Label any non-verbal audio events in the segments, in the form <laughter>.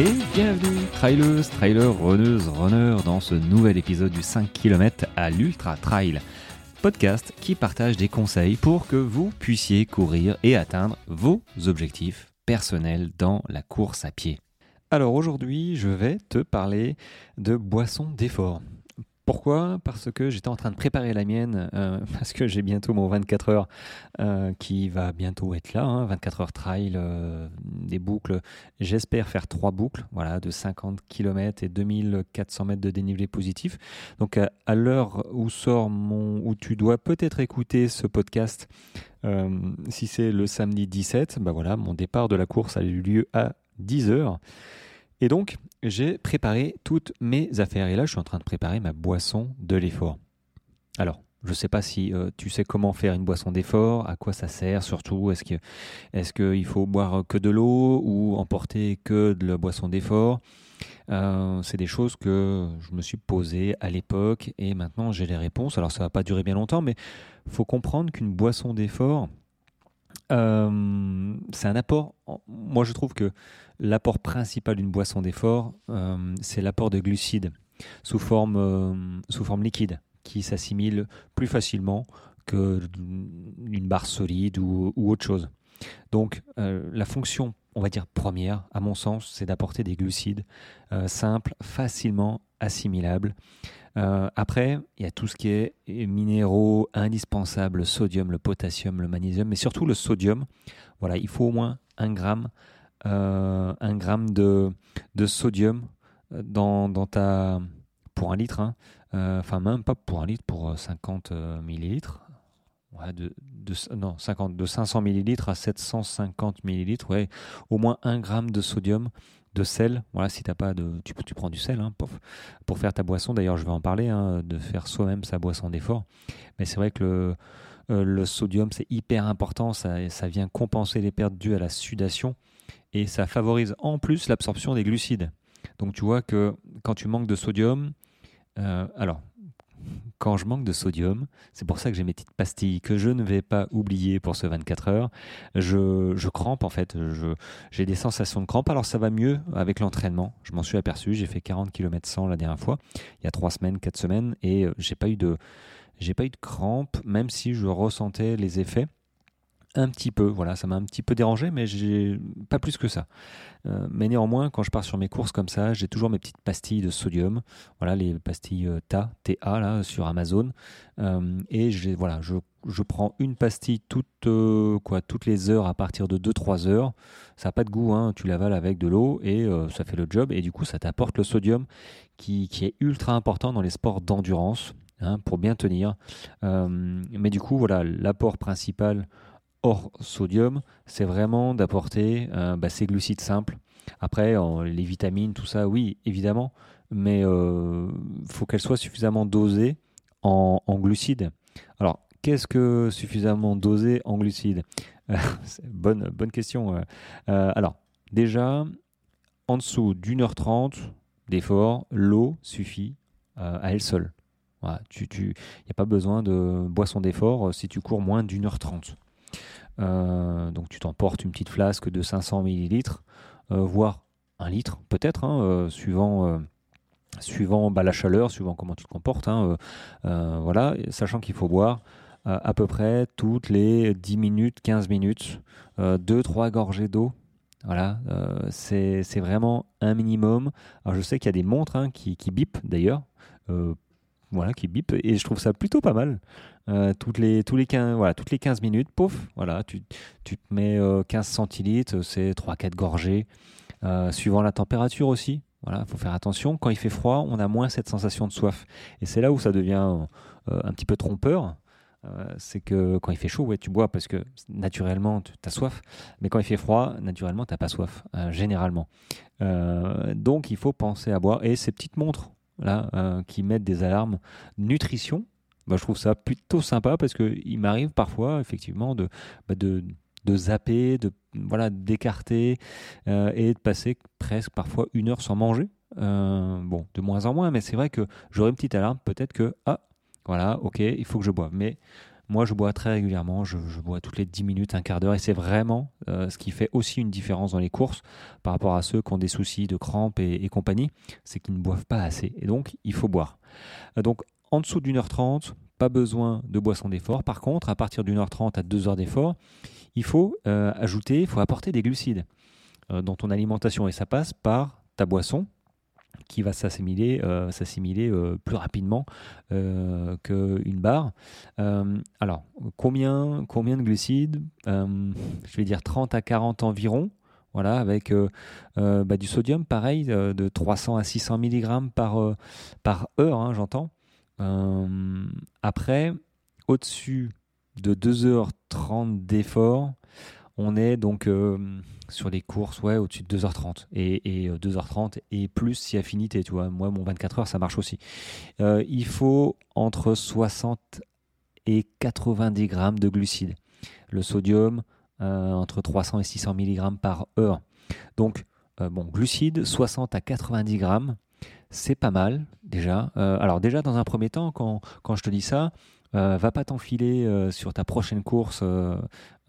Et bienvenue, trailers, trailers, runneuses, runners, dans ce nouvel épisode du 5 km à l'Ultra Trail. Podcast qui partage des conseils pour que vous puissiez courir et atteindre vos objectifs personnels dans la course à pied. Alors aujourd'hui, je vais te parler de boissons d'effort. Pourquoi? Parce que j'étais en train de préparer la mienne, euh, <laughs> parce que j'ai bientôt mon 24 heures euh, qui va bientôt être là, 24 hein, heures trail, euh, des boucles. J'espère faire trois boucles, voilà, de 50 km et 2400 mètres de dénivelé positif. Donc à, l'heure où sort mon, où tu dois peut-être écouter ce podcast, si c'est le samedi 17, bah voilà, mon départ de la course a eu lieu à 10 heures. Et donc, j'ai préparé toutes mes affaires. Et là, je suis en train de préparer ma boisson de l'effort. Alors, je ne sais pas si euh, tu sais comment faire une boisson d'effort, à quoi ça sert surtout. Est-ce qu'il faut boire que de l'eau ou emporter que de la boisson d'effort? Euh, C'est des choses que je me suis posées à l'époque et maintenant j'ai les réponses. Alors ça ne va pas durer bien longtemps, mais faut comprendre qu'une boisson d'effort, euh, c'est un apport. Moi, je trouve que l'apport principal d'une boisson d'effort, euh, c'est l'apport de glucides sous forme, euh, sous forme liquide, qui s'assimile plus facilement qu'une barre solide ou, autre chose. Donc, la fonction, on va dire première, à mon sens, c'est d'apporter des glucides simples, facilement assimilables. Euh, après, il y a tout ce qui est minéraux indispensables, le sodium, le potassium, le magnésium, mais surtout le sodium. Voilà, il faut au moins un gramme, euh, un gramme de, de sodium dans, dans, ta, pour un litre. Hein. Euh, enfin, même pas pour un litre, pour 50 millilitres. de, de, non, 50, de 500 millilitres à 750 millilitres, ouais, au moins un gramme de sodium de sel. Voilà, si t'as pas de, tu, prends du sel hein, pour, faire ta boisson. D'ailleurs, je vais en parler, hein, de faire soi-même sa boisson d'effort. Mais c'est vrai que le, euh, le sodium, c'est hyper important. Ça, ça vient compenser les pertes dues à la sudation et ça favorise en plus l'absorption des glucides. Donc tu vois que quand tu manques de sodium, euh, alors quand je manque de sodium, c'est pour ça que j'ai mes petites pastilles que je ne vais pas oublier pour ce 24 heures. Je, je crampe en fait, j'ai des sensations de crampe. Alors ça va mieux avec l'entraînement, je m'en suis aperçu. J'ai fait 40 km 100 la dernière fois, il y a 3 semaines, 4 semaines, et euh, j'ai pas eu de, j'ai pas eu de crampe, même si je ressentais les effets un petit peu. Voilà, ça m'a un petit peu dérangé, mais j'ai pas plus que ça. Euh, mais néanmoins, quand je pars sur mes courses comme ça, j'ai toujours mes petites pastilles de sodium. Voilà, les pastilles euh, TA, TA là sur Amazon. Euh, et j'ai voilà, je, prends une pastille toute, quoi, toutes les heures à partir de 2-3 heures. Ça n'a pas de goût, hein, tu l'avales avec de l'eau et ça fait le job. Et du coup, ça t'apporte le sodium qui, qui, est ultra important dans les sports d'endurance. Hein, pour bien tenir. mais du coup, voilà, l'apport principal hors sodium, c'est vraiment d'apporter euh, bah, ces glucides simples. Après, les vitamines, tout ça, oui, évidemment, mais il euh, faut qu'elles soient suffisamment dosées en, glucides. Alors, qu'est-ce que suffisamment dosé en glucides? <laughs> Bonne, bonne question. Euh, alors, déjà, en dessous d'une heure trente d'effort, l'eau suffit à elle seule. Il n'y a pas besoin de boisson d'effort si tu cours moins d'une heure trente. Euh, donc tu t'emportes une petite flasque de 500 millilitres, euh, voire un litre peut-être, hein, euh, suivant suivant bah, la chaleur, suivant comment tu te comportes. Hein, voilà, sachant qu'il faut boire à peu près toutes les 10 minutes, 15 minutes, 2-3 gorgées d'eau. Voilà, c'est vraiment un minimum. Alors je sais qu'il y a des montres hein, qui, qui bipent d'ailleurs voilà, qui bip. Et je trouve ça plutôt pas mal. Euh, toutes, les, tous les 15, voilà, toutes les 15 minutes, pouf, voilà, tu, tu te mets 15 euh, centilitres, c'est 3-4 gorgées, euh, suivant la température aussi. Voilà, faut faire attention. Quand il fait froid, on a moins cette sensation de soif. Et c'est là où ça devient un petit peu trompeur. c'est que quand il fait chaud, ouais, tu bois parce que naturellement, tu as soif. Mais quand il fait froid, naturellement, tu n'as pas soif, généralement. donc, il faut penser à boire. Et ces petites montres, là, euh, qui mettent des alarmes nutrition. Bah, je trouve ça plutôt sympa parce qu'il m'arrive parfois effectivement de, bah, de, de, zapper, de voilà d'écarter euh, et de passer presque parfois une heure sans manger. Euh, bon, de moins en moins, mais c'est vrai que j'aurais une petite alarme, peut-être que ah voilà, ok, il faut que je boive. Mais Moi, je bois très régulièrement, je, bois toutes les 10 minutes, un quart d'heure, et c'est vraiment ce qui fait aussi une différence dans les courses par rapport à ceux qui ont des soucis de crampes et, compagnie, c'est qu'ils ne boivent pas assez. Et donc, il faut boire. donc, en dessous d'une heure trente, pas besoin de boisson d'effort. Par contre, à partir d'une heure trente à deux heures d'effort, il faut ajouter, il faut apporter des glucides dans ton alimentation, et ça passe par ta boisson, qui va s'assimiler euh, euh, plus rapidement euh, qu'une barre. alors, combien, de glucides Je vais dire 30 à 40 environ. Voilà, avec bah, du sodium, pareil, de 300 à 600 mg par, par heure, hein, j'entends. après, au-dessus de 2h30 d'effort, on est donc euh, sur les courses ouais, au-dessus de 2h30 et, 2h30 euh, et plus si affinité. Tu vois. Moi, mon 24 heures, ça marche aussi. Euh, il faut entre 60 et 90 grammes de glucides. Le sodium, entre 300 et 600 mg par heure. Donc, bon, glucides, 60 à 90 grammes, c'est pas mal déjà. alors déjà, dans un premier temps, quand je te dis ça, va pas t'enfiler sur ta prochaine course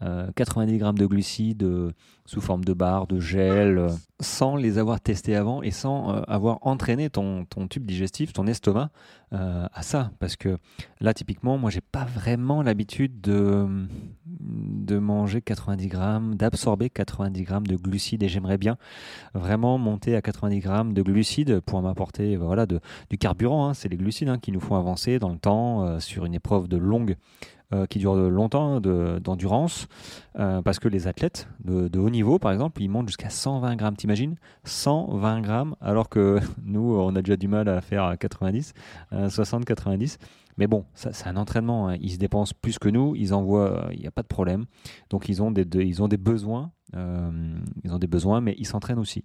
90 euh, grammes de glucides euh, sous forme de barres, de gel, euh, sans les avoir testés avant et sans avoir entraîné ton, ton, tube digestif, ton estomac à ça. Parce que là, typiquement, moi, j'ai pas vraiment l'habitude de, de manger 90 grammes, d'absorber 90 grammes de glucides et j'aimerais bien vraiment monter à 90 grammes de glucides pour m'apporter voilà, de, du carburant. Hein. C'est les glucides hein, qui nous font avancer dans le temps sur une épreuve de longue euh, qui dure longtemps d'endurance, euh, parce que les athlètes de, haut niveau, par exemple, ils montent jusqu'à 120 grammes. T'imagines? 120 grammes, alors que <laughs> nous, on a déjà du mal à faire 90, 60, 90. Mais bon, c'est un entraînement. Hein. Ils se dépensent plus que nous. Ils envoient, il n'y a pas de problème. Donc ils ont des, ils ont des besoins. Euh, ils ont des besoins, mais ils s'entraînent aussi.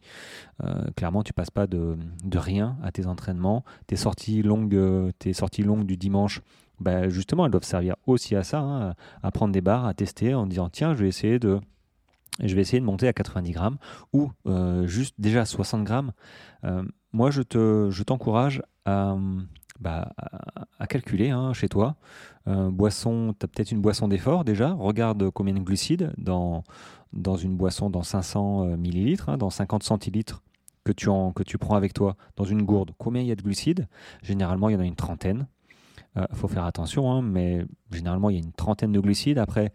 clairement, tu passes pas de, de, rien à tes entraînements. Tes sorties longues, tes sorties longues du dimanche bah, justement, elles doivent servir aussi à ça, hein, à prendre des barres, à tester en disant tiens, je vais essayer de, je vais essayer de monter à 90 grammes ou euh, juste déjà 60 grammes. Euh, moi, je te, je t'encourage à, bah, à, calculer hein, chez toi. Euh, boisson, tu as peut-être une boisson d'effort déjà. Regarde combien de glucides dans, dans une boisson dans 500 millilitres, hein, dans 50 centilitres que tu, en, que tu prends avec toi dans une gourde. Combien il y a de glucides? Généralement, il y en a une trentaine. Il euh, faut faire attention, hein, mais généralement, il y a une trentaine de glucides. Après,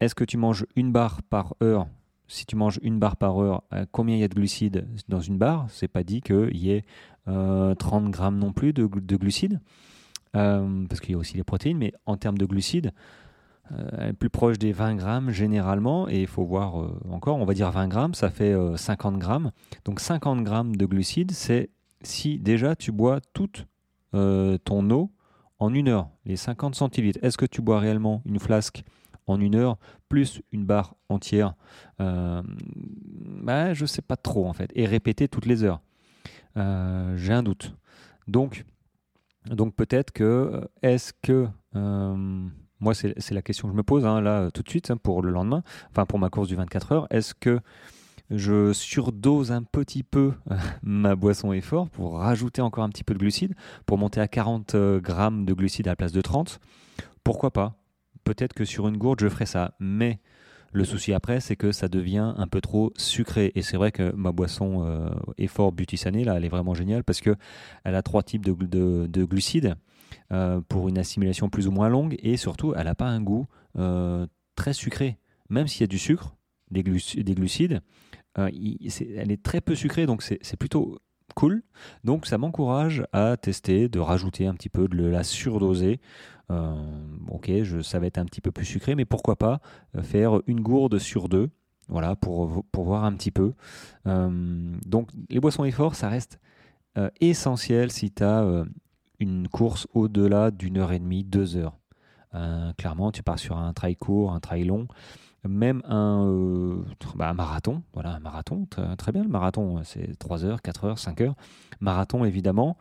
est-ce que tu manges une barre par heure Si tu manges une barre par heure, euh, combien il y a de glucides dans une barre? C'est pas dit qu'il y ait 30 euh, grammes non plus de, glucides, parce qu'il y a aussi les protéines, mais en termes de glucides, plus proche des 20 grammes généralement, et il faut voir encore, on va dire 20 grammes, ça fait 50 grammes. Donc 50 grammes de glucides, c'est si déjà tu bois toute ton eau en une heure, les 50 centilitres, est-ce que tu bois réellement une flasque en une heure plus une barre entière euh, bah, Je ne sais pas trop en fait. Et répéter toutes les heures. Euh, j'ai un doute. Donc, donc peut-être que, euh, est-ce que, moi c'est la question que je me pose hein, là tout de suite hein, pour le lendemain, enfin pour ma course du 24 heures, est-ce que je surdose un petit peu <laughs> ma boisson effort pour rajouter encore un petit peu de glucides, pour monter à 40 euh, grammes de glucides à la place de 30. Pourquoi pas? Peut-être que sur une gourde, je ferai ça. Mais le souci après, c'est que ça devient un peu trop sucré. Et c'est vrai que ma boisson euh, effort butysanée, là, elle est vraiment géniale parce qu'elle a trois types de, glucides pour une assimilation plus ou moins longue. Et surtout, elle n'a pas un goût très sucré. Même s'il y a du sucre, des, glucides, euh, elle est très peu sucrée, donc c'est plutôt cool. Donc ça m'encourage à tester, de rajouter un petit peu, de la surdoser. Euh, ok, je, ça va être un petit peu plus sucré, mais pourquoi pas euh, faire une gourde sur deux, voilà, pour, pour voir un petit peu. donc les boissons efforts, ça reste essentiel si tu as une course au-delà d'une heure et demie, deux heures. clairement, tu pars sur un trail court, un trail long même un, euh, bah, marathon, voilà, un marathon, très bien, le marathon, c'est 3 heures, 4 heures, 5 heures. Marathon, évidemment,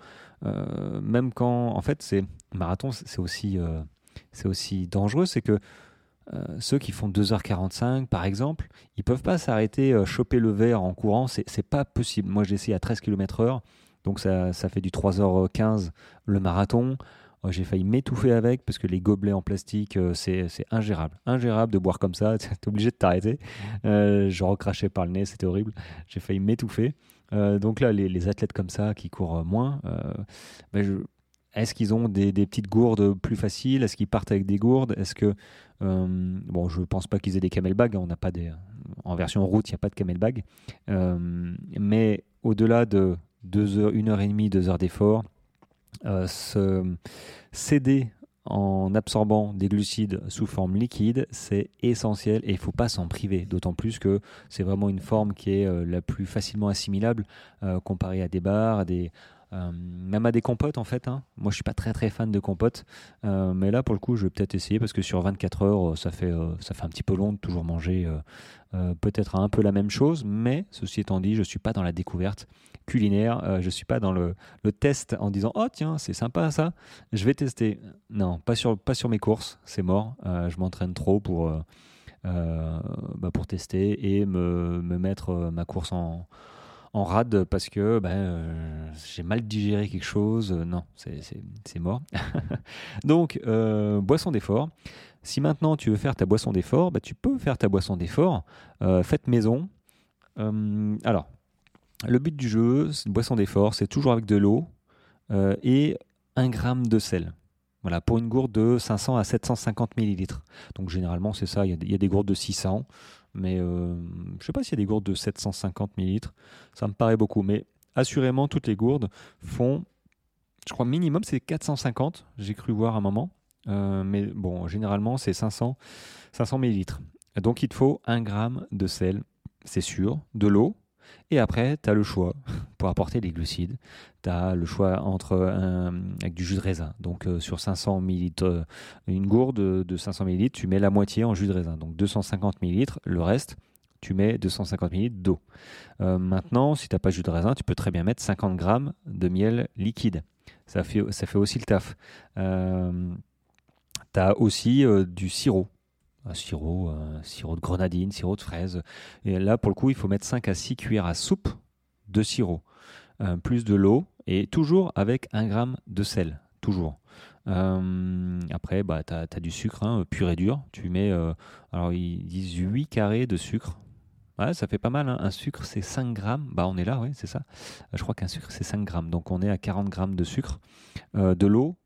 euh, même quand, en fait, c'est marathon, c'est aussi, euh, aussi dangereux, c'est que ceux qui font 2h45 par exemple, ils peuvent pas s'arrêter, choper le verre en courant, c'est pas possible. Moi j'ai essayé à 13 km/h, donc ça, ça fait du 3h15 le marathon. J'ai failli m'étouffer avec parce que les gobelets en plastique, euh, c'est ingérable. Ingérable de boire comme ça, <laughs> tu es obligé de t'arrêter. Euh, je recrachais par le nez, c'était horrible. J'ai failli m'étouffer. Euh, donc là, les, athlètes comme ça qui courent moins, ben est-ce qu'ils ont des, petites gourdes plus faciles? Est-ce qu'ils partent avec des gourdes? Est-ce que bon, je pense pas qu'ils aient des camelbags. Hein, on n'a pas des en version route, il n'y a pas de camelbag. mais au-delà de deux heures, une heure et demie, deux heures d'effort, euh, se céder en absorbant des glucides sous forme liquide, c'est essentiel et il ne faut pas s'en priver, d'autant plus que c'est vraiment une forme qui est euh, la plus facilement assimilable euh, comparée à des bars, à des, même à des compotes en fait. Hein. Moi je suis pas très très fan de compotes, mais là pour le coup je vais peut-être essayer parce que sur 24 heures ça fait, ça fait un petit peu long de toujours manger peut-être un peu la même chose, mais ceci étant dit je suis pas dans la découverte culinaire. Euh, je suis pas dans le, test en disant Oh, tiens, c'est sympa ça, je vais tester. Non, pas sur, pas sur mes courses, c'est mort. Euh, je m'entraîne trop pour, euh, bah, pour tester et me, me mettre ma course en, en rade parce que ben, j'ai mal digéré quelque chose. Non, c'est mort. <laughs> Donc, boisson d'effort. Si maintenant tu veux faire ta boisson d'effort, bah, tu peux faire ta boisson d'effort. faites maison. alors, le but du jeu, une boisson d'effort, c'est toujours avec de l'eau euh, et un gramme de sel. Voilà, pour une gourde de 500 à 750 millilitres. Donc généralement, c'est ça, il y, a des gourdes de 600, mais euh, je ne sais pas s'il y a des gourdes de 750 millilitres. Ça me paraît beaucoup, mais assurément, toutes les gourdes font, je crois, minimum, c'est 450, j'ai cru voir un moment. Euh, mais bon, généralement, c'est 500, 500 millilitres. Donc il te faut un gramme de sel, c'est sûr, de l'eau, et après, tu as le choix <laughs> pour apporter les glucides. Tu as le choix entre avec du jus de raisin. Donc euh, sur 500 ml, euh, une gourde de 500 ml, tu mets la moitié en jus de raisin. Donc 250 ml, le reste, tu mets 250 ml d'eau. Euh, maintenant, si tu n'as pas de jus de raisin, tu peux très bien mettre 50 grammes de miel liquide. Ça fait, ça fait aussi le taf. tu as aussi du sirop un sirop, sirop de grenadine, sirop de fraise. Et là, pour le coup, il faut mettre 5 à 6 cuillères à soupe de sirop, euh, plus de l'eau, et toujours avec 1 gramme de sel, toujours. Euh, après, bah, tu as, du sucre hein, pur et dur. Tu mets, euh, alors ils disent 8 carrés de sucre. Ouais, ça fait pas mal. Hein. Un sucre, c'est 5 grammes. Bah, on est là, oui, c'est ça. Je crois qu'un sucre, c'est 5 grammes. Donc, on est à 40 grammes de sucre, de l'eau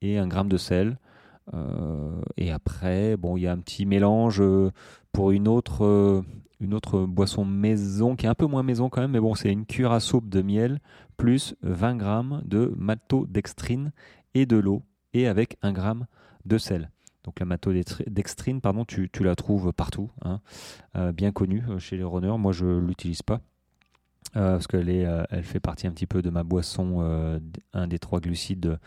et 1 gramme de sel. Euh, et après, bon, il y a un petit mélange euh, pour une autre, euh, une autre boisson maison qui est un peu moins maison quand même, mais bon, c'est une cure à soupe de miel plus 20 grammes de maltodextrine et de l'eau et avec 1 gramme de sel. Donc la maltodextrine, pardon, tu, la trouves partout, hein, bien connue chez les runners. Moi, je l'utilise pas. Euh, parce qu'elle euh, fait partie un petit peu de ma boisson, euh, un des trois glucides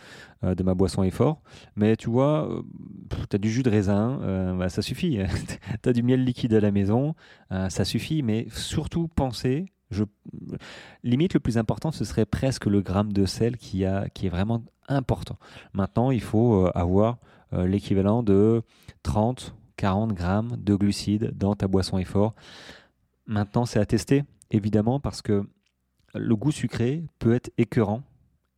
de, ma boisson effort. Mais tu vois, tu as du jus de raisin, bah, ça suffit. <laughs> tu as du miel liquide à la maison, ça suffit. Mais surtout, pensez, limite le plus important, ce serait presque le gramme de sel qui, qui est vraiment important. Maintenant, il faut avoir l'équivalent de 30, 40 grammes de glucides dans ta boisson effort. Maintenant, c'est à tester évidemment parce que le goût sucré peut être écœurant.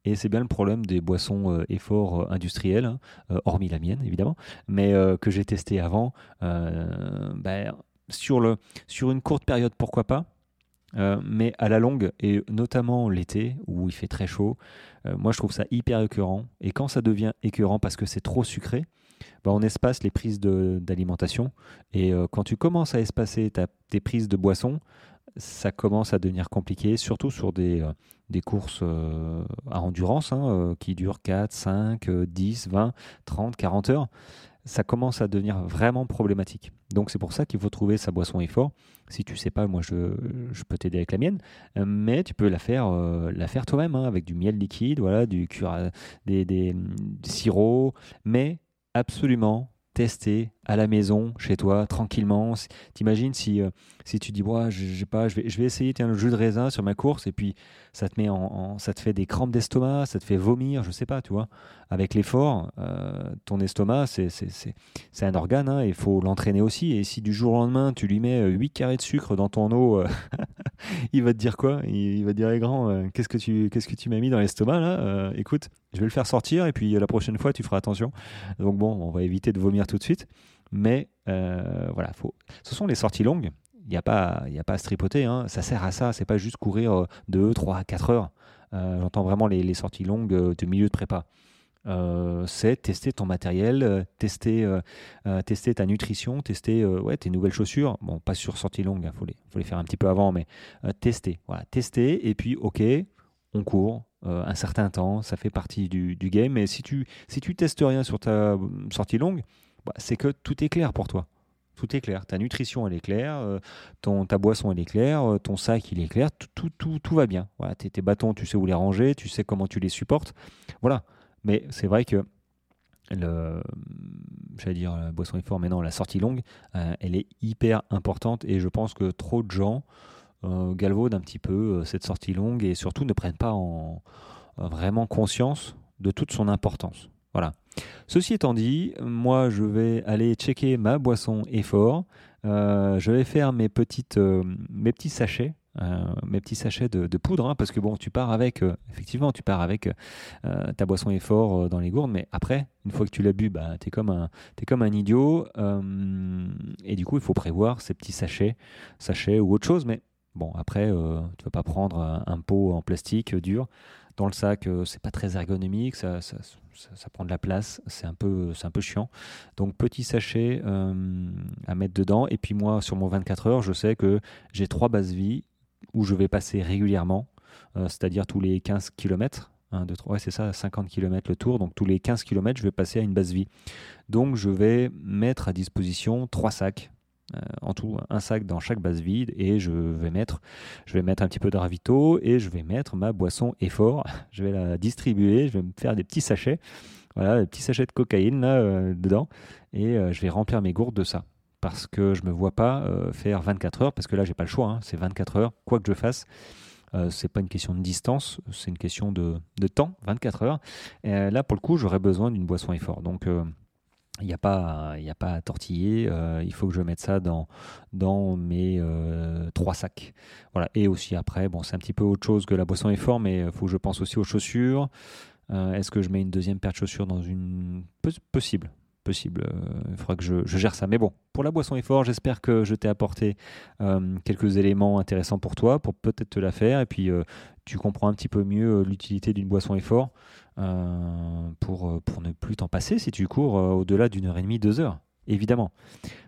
Et c'est bien le problème des boissons euh, efforts euh, industriels, hein, euh, hormis la mienne évidemment, mais que j'ai testé avant. Ben, sur, une courte période, pourquoi pas mais à la longue, et notamment l'été où il fait très chaud, moi je trouve ça hyper écœurant. Et quand ça devient écœurant parce que c'est trop sucré, ben, on espace les prises d'alimentation. Et quand tu commences à espacer tes prises de boissons, ça commence à devenir compliqué, surtout sur des, euh, des courses euh, à endurance hein, euh, qui durent 4, 5, 10, 20, 30, 40 heures. Ça commence à devenir vraiment problématique. Donc c'est pour ça qu'il faut trouver sa boisson effort. Si tu sais pas, moi je, je peux t'aider avec la mienne, mais tu peux la faire, la faire toi-même hein, avec du miel liquide, voilà, du des, des, des sirops, mais absolument tester à la maison, chez toi, tranquillement. T'imagines si, euh, si tu dis, ouais, je, pas, je vais, je vais essayer tiens, le jus de raisin sur ma course, et puis ça te, met en, ça te fait des crampes d'estomac, ça te fait vomir, je sais pas, tu vois. Avec l'effort, euh, ton estomac, c'est un organe, hein, il faut l'entraîner aussi. Et si du jour au lendemain, tu lui mets 8 carrés de sucre dans ton eau, euh, <laughs> <laughs> il va te dire quoi? Il, va te dire, eh, grand, qu'est-ce que tu, qu'est-ce que tu m'as mis dans l'estomac là? Écoute, je vais le faire sortir, et puis la prochaine fois, tu feras attention. Donc bon, on va éviter de vomir tout de suite. Mais euh, voilà, faut... ce sont les sorties longues. Il n'y a, pas, y a pas à se tripoter. Hein. Ça sert à ça. C'est pas juste courir 2, 3, 4 heures. Euh, j'entends vraiment les, sorties longues euh, de milieu de prépa. C'est tester ton matériel, tester, tester ta nutrition, tester ouais, tes nouvelles chaussures. Bon, pas sur sortie longue, il faut, les, faut les faire un petit peu avant, mais tester. Voilà, tester, et puis, ok, on court un certain temps, ça fait partie du, du game. Mais si tu, si tu testes rien sur ta sortie longue, bah, c'est que tout est clair pour toi. Tout est clair. Ta nutrition, elle est claire. Euh, ton, ta boisson, elle est claire. Euh, ton sac, il est clair. Tout, tout, tout, va bien. Voilà, tes, bâtons, tu sais où les ranger. Tu sais comment tu les supportes. Voilà. Mais c'est vrai que le, dire la boisson est forte, mais non, la sortie longue, euh, elle est hyper importante et je pense que trop de gens galvaudent un petit peu cette sortie longue et surtout ne prennent pas en, vraiment conscience de toute son importance. Voilà. Ceci étant dit, moi je vais aller checker ma boisson effort. Euh, je vais faire mes, petites, euh, mes petits sachets. Euh, mes petits sachets de, poudre, hein, parce que bon, tu pars avec, effectivement, tu pars avec ta boisson effort dans les gourdes, mais après, une fois que tu l'as bu, bah, tu es, comme un, es comme un idiot, et du coup, il faut prévoir ces petits sachets, sachets ou autre chose, mais bon, après, tu vas pas prendre un pot en plastique dur dans le sac, c'est pas très ergonomique, ça, ça, prend de la place, c'est un peu, un peu chiant. Donc petit sachet euh, à mettre dedans. Et puis moi, sur mon 24 heures, je sais que j'ai trois bases vie où je vais passer régulièrement, euh, c'est-à-dire tous les 15 km. 1, 2, 3, ouais, c'est ça, 50 km le tour. Donc tous les 15 km, je vais passer à une base vie. Donc je vais mettre à disposition trois sacs euh, en tout un sac dans chaque base vide et je vais mettre je vais mettre un petit peu de ravito et je vais mettre ma boisson effort <laughs> je vais la distribuer je vais me faire des petits sachets voilà des petits sachets de cocaïne là euh, dedans et je vais remplir mes gourdes de ça parce que je me vois pas faire 24 heures parce que là j'ai pas le choix hein, c'est 24 heures quoi que je fasse c'est pas une question de distance, c'est une question de, temps, 24 heures. Et là, pour le coup, j'aurais besoin d'une boisson effort. Donc, il n'y a, pas, a pas à tortiller, euh, il faut que je mette ça dans, dans mes euh, trois sacs. Voilà. Et aussi après, bon, c'est un petit peu autre chose que la boisson est fort, mais il faut que je pense aussi aux chaussures. Euh, est-ce que je mets une deuxième paire de chaussures dans une... Possible, possible. Il faudra que je, gère ça. Mais bon, pour la boisson effort, j'espère que je t'ai apporté quelques éléments intéressants pour toi, pour peut-être te la faire. Et puis, tu comprends un petit peu mieux l'utilité d'une boisson effort. Euh, pour, euh, pour ne plus t'en passer si tu cours euh, au-delà d'une heure et demie, deux heures évidemment.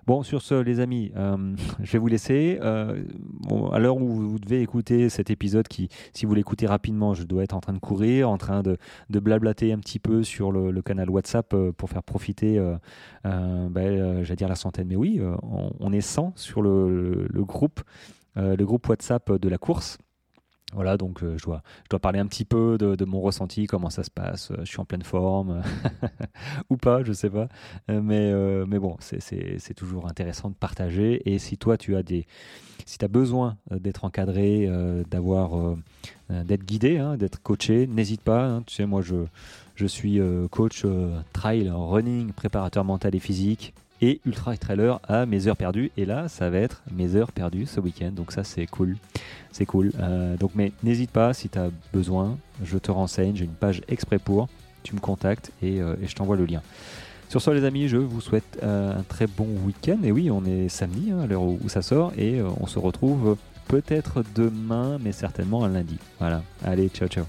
Bon, sur ce, les amis, <laughs> je vais vous laisser. bon, à l'heure où vous devez écouter cet épisode, qui, si vous l'écoutez rapidement, je dois être en train de courir, en train de, blablater un petit peu sur le, canal WhatsApp pour faire profiter, ben, j'allais dire la centaine, mais oui, on, est 100 sur le groupe, le groupe WhatsApp de la course. Voilà, donc euh, je, dois, parler un petit peu de, mon ressenti, comment ça se passe, euh, je suis en pleine forme, <laughs> ou pas, je sais pas. Euh, mais, bon, c'est toujours intéressant de partager. Et si toi, tu as des. Si besoin d'être encadré, d'avoir. d'être guidé, hein, d'être coaché, n'hésite pas. Hein. tu sais, moi, je, je suis coach trail, running, préparateur mental et physique et ultra trailer à mes heures perdues. Et là, ça va être mes heures perdues ce week-end. Donc ça, c'est cool. C'est cool. Euh, donc, mais n'hésite pas si tu as besoin, je te renseigne. J'ai une page exprès pour. Tu me contactes et, euh, je t'envoie le lien. Sur ce, les amis, je vous souhaite euh, un très bon week-end. Et oui, on est samedi hein, à l'heure où, ça sort et on se retrouve peut-être demain, mais certainement un lundi. Voilà. Allez, ciao, ciao.